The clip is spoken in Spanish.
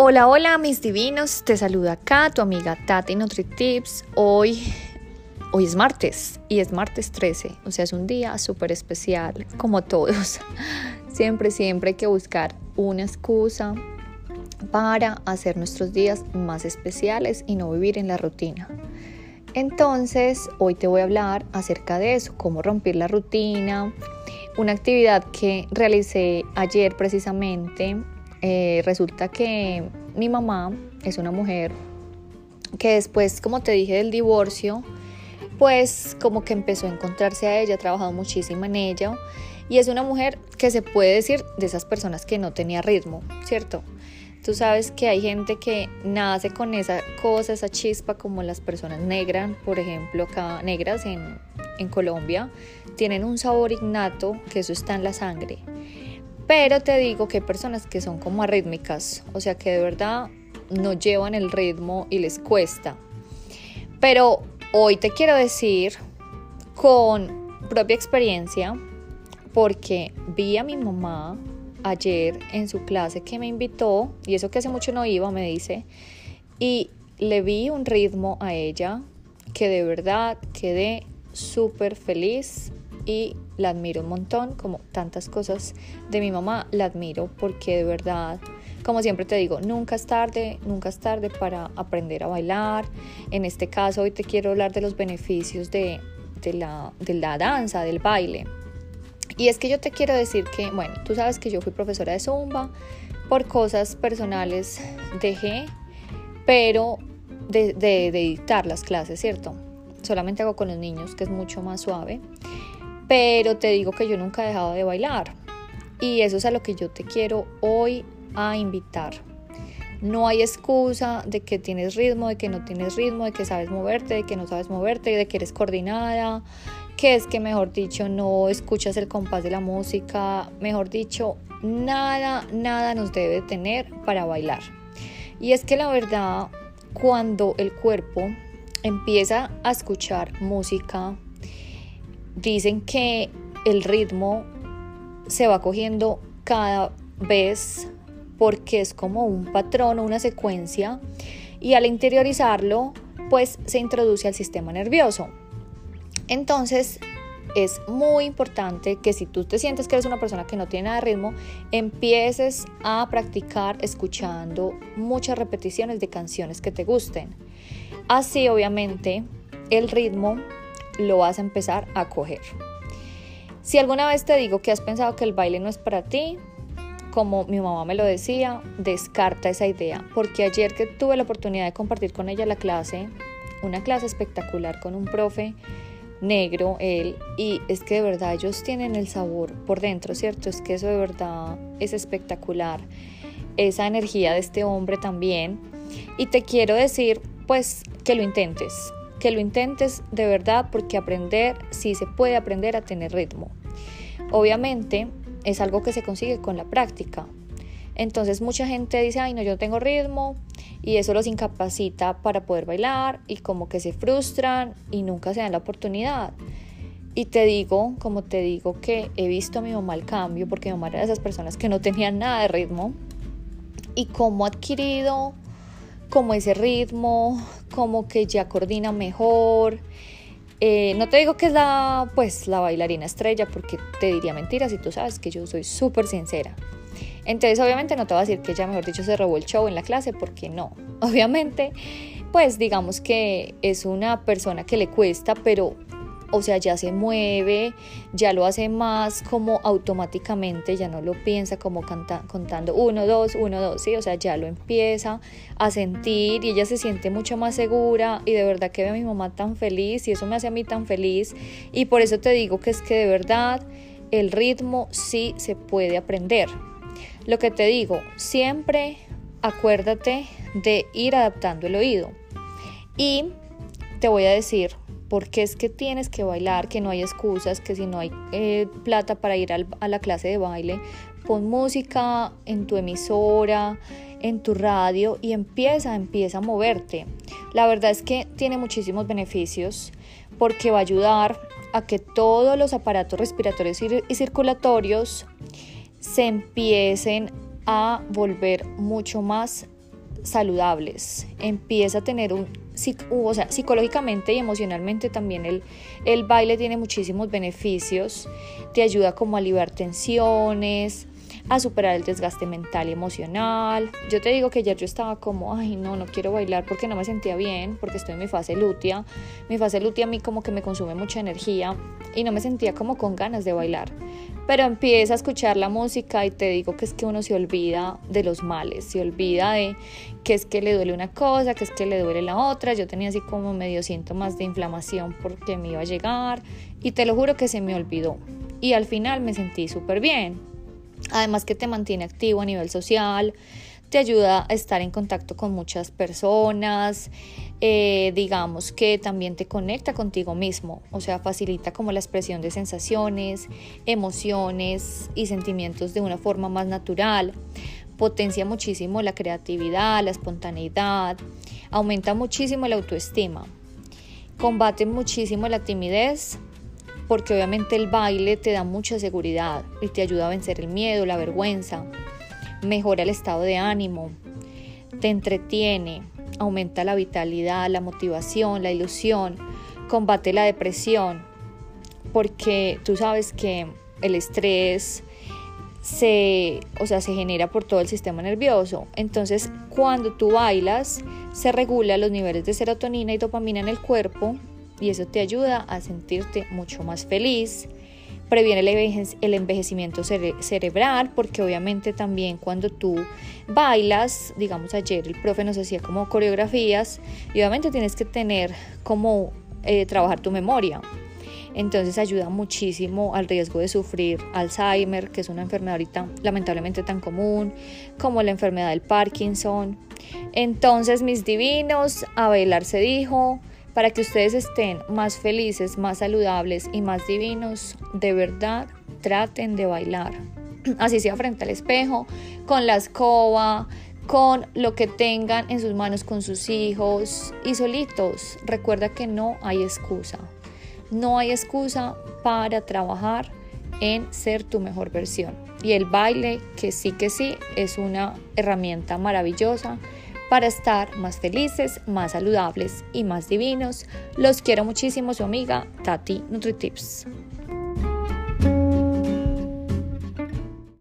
Hola, hola mis divinos, te saluda acá tu amiga Tati NutriTips. Hoy, hoy es martes y es martes 13, o sea, es un día súper especial, como todos. Siempre, siempre hay que buscar una excusa para hacer nuestros días más especiales y no vivir en la rutina. Entonces, hoy te voy a hablar acerca de eso, cómo romper la rutina, una actividad que realicé ayer precisamente eh, resulta que mi mamá es una mujer que después, como te dije, del divorcio, pues como que empezó a encontrarse a ella, ha trabajado muchísimo en ella y es una mujer que se puede decir de esas personas que no tenía ritmo, ¿cierto? Tú sabes que hay gente que nace con esa cosa, esa chispa, como las personas negras, por ejemplo, acá negras en, en Colombia, tienen un sabor innato, que eso está en la sangre. Pero te digo que hay personas que son como arrítmicas, o sea que de verdad no llevan el ritmo y les cuesta. Pero hoy te quiero decir con propia experiencia, porque vi a mi mamá ayer en su clase que me invitó, y eso que hace mucho no iba, me dice, y le vi un ritmo a ella que de verdad quedé súper feliz y la admiro un montón, como tantas cosas de mi mamá, la admiro porque de verdad, como siempre te digo, nunca es tarde, nunca es tarde para aprender a bailar. En este caso hoy te quiero hablar de los beneficios de, la, de la danza, del baile. Y es que yo te quiero decir que, bueno, tú sabes que yo fui profesora de zumba, por cosas personales dejé, pero de, de, de dictar las clases, ¿cierto? Solamente hago con los niños, que es mucho más suave pero te digo que yo nunca he dejado de bailar y eso es a lo que yo te quiero hoy a invitar. No hay excusa de que tienes ritmo, de que no tienes ritmo, de que sabes moverte, de que no sabes moverte, de que eres coordinada, que es que mejor dicho no escuchas el compás de la música, mejor dicho, nada, nada nos debe tener para bailar. Y es que la verdad, cuando el cuerpo empieza a escuchar música, dicen que el ritmo se va cogiendo cada vez porque es como un patrón o una secuencia y al interiorizarlo pues se introduce al sistema nervioso. Entonces es muy importante que si tú te sientes que eres una persona que no tiene nada de ritmo, empieces a practicar escuchando muchas repeticiones de canciones que te gusten. Así obviamente el ritmo lo vas a empezar a coger. Si alguna vez te digo que has pensado que el baile no es para ti, como mi mamá me lo decía, descarta esa idea, porque ayer que tuve la oportunidad de compartir con ella la clase, una clase espectacular con un profe negro, él, y es que de verdad ellos tienen el sabor por dentro, ¿cierto? Es que eso de verdad es espectacular, esa energía de este hombre también, y te quiero decir, pues, que lo intentes, que lo intentes de verdad porque aprender, sí se puede aprender a tener ritmo. Obviamente es algo que se consigue con la práctica. Entonces mucha gente dice, ay no, yo tengo ritmo y eso los incapacita para poder bailar y como que se frustran y nunca se dan la oportunidad. Y te digo, como te digo, que he visto a mi mamá el cambio porque mi mamá era de esas personas que no tenían nada de ritmo y cómo ha adquirido como ese ritmo, como que ya coordina mejor. Eh, no te digo que es la, pues, la bailarina estrella porque te diría mentiras si tú sabes que yo soy súper sincera. Entonces obviamente no te voy a decir que ella, mejor dicho, se robó el show en la clase porque no. Obviamente, pues digamos que es una persona que le cuesta, pero o sea, ya se mueve, ya lo hace más como automáticamente, ya no lo piensa como contando uno, dos, uno, dos, sí, o sea, ya lo empieza a sentir y ella se siente mucho más segura y de verdad que ve a mi mamá tan feliz y eso me hace a mí tan feliz. Y por eso te digo que es que de verdad el ritmo sí se puede aprender. Lo que te digo, siempre acuérdate de ir adaptando el oído. Y te voy a decir porque es que tienes que bailar, que no hay excusas, que si no hay eh, plata para ir a la clase de baile, pon música en tu emisora, en tu radio y empieza, empieza a moverte. La verdad es que tiene muchísimos beneficios porque va a ayudar a que todos los aparatos respiratorios y circulatorios se empiecen a volver mucho más saludables, empieza a tener un, o sea, psicológicamente y emocionalmente también el, el baile tiene muchísimos beneficios, te ayuda como a liberar tensiones, a superar el desgaste mental y emocional. Yo te digo que ayer yo estaba como, ay, no, no quiero bailar porque no me sentía bien, porque estoy en mi fase lutea. Mi fase lutea a mí como que me consume mucha energía y no me sentía como con ganas de bailar. Pero empieza a escuchar la música y te digo que es que uno se olvida de los males, se olvida de que es que le duele una cosa, que es que le duele la otra. Yo tenía así como medio síntomas de inflamación porque me iba a llegar y te lo juro que se me olvidó. Y al final me sentí súper bien. Además que te mantiene activo a nivel social, te ayuda a estar en contacto con muchas personas, eh, digamos que también te conecta contigo mismo, o sea, facilita como la expresión de sensaciones, emociones y sentimientos de una forma más natural, potencia muchísimo la creatividad, la espontaneidad, aumenta muchísimo la autoestima, combate muchísimo la timidez, porque obviamente el baile te da mucha seguridad y te ayuda a vencer el miedo, la vergüenza, mejora el estado de ánimo, te entretiene, aumenta la vitalidad, la motivación, la ilusión, combate la depresión, porque tú sabes que el estrés se, o sea, se genera por todo el sistema nervioso. Entonces, cuando tú bailas, se regula los niveles de serotonina y dopamina en el cuerpo y eso te ayuda a sentirte mucho más feliz. Previene el envejecimiento cerebral porque obviamente también cuando tú bailas, digamos ayer el profe nos hacía como coreografías y obviamente tienes que tener como eh, trabajar tu memoria. Entonces ayuda muchísimo al riesgo de sufrir Alzheimer, que es una enfermedad ahorita lamentablemente tan común, como la enfermedad del Parkinson. Entonces, mis divinos, a bailar se dijo, para que ustedes estén más felices, más saludables y más divinos, de verdad traten de bailar. Así sea frente al espejo, con la escoba, con lo que tengan en sus manos con sus hijos y solitos. Recuerda que no hay excusa. No hay excusa para trabajar en ser tu mejor versión. Y el baile, que sí que sí, es una herramienta maravillosa para estar más felices, más saludables y más divinos. Los quiero muchísimo, su amiga Tati NutriTips.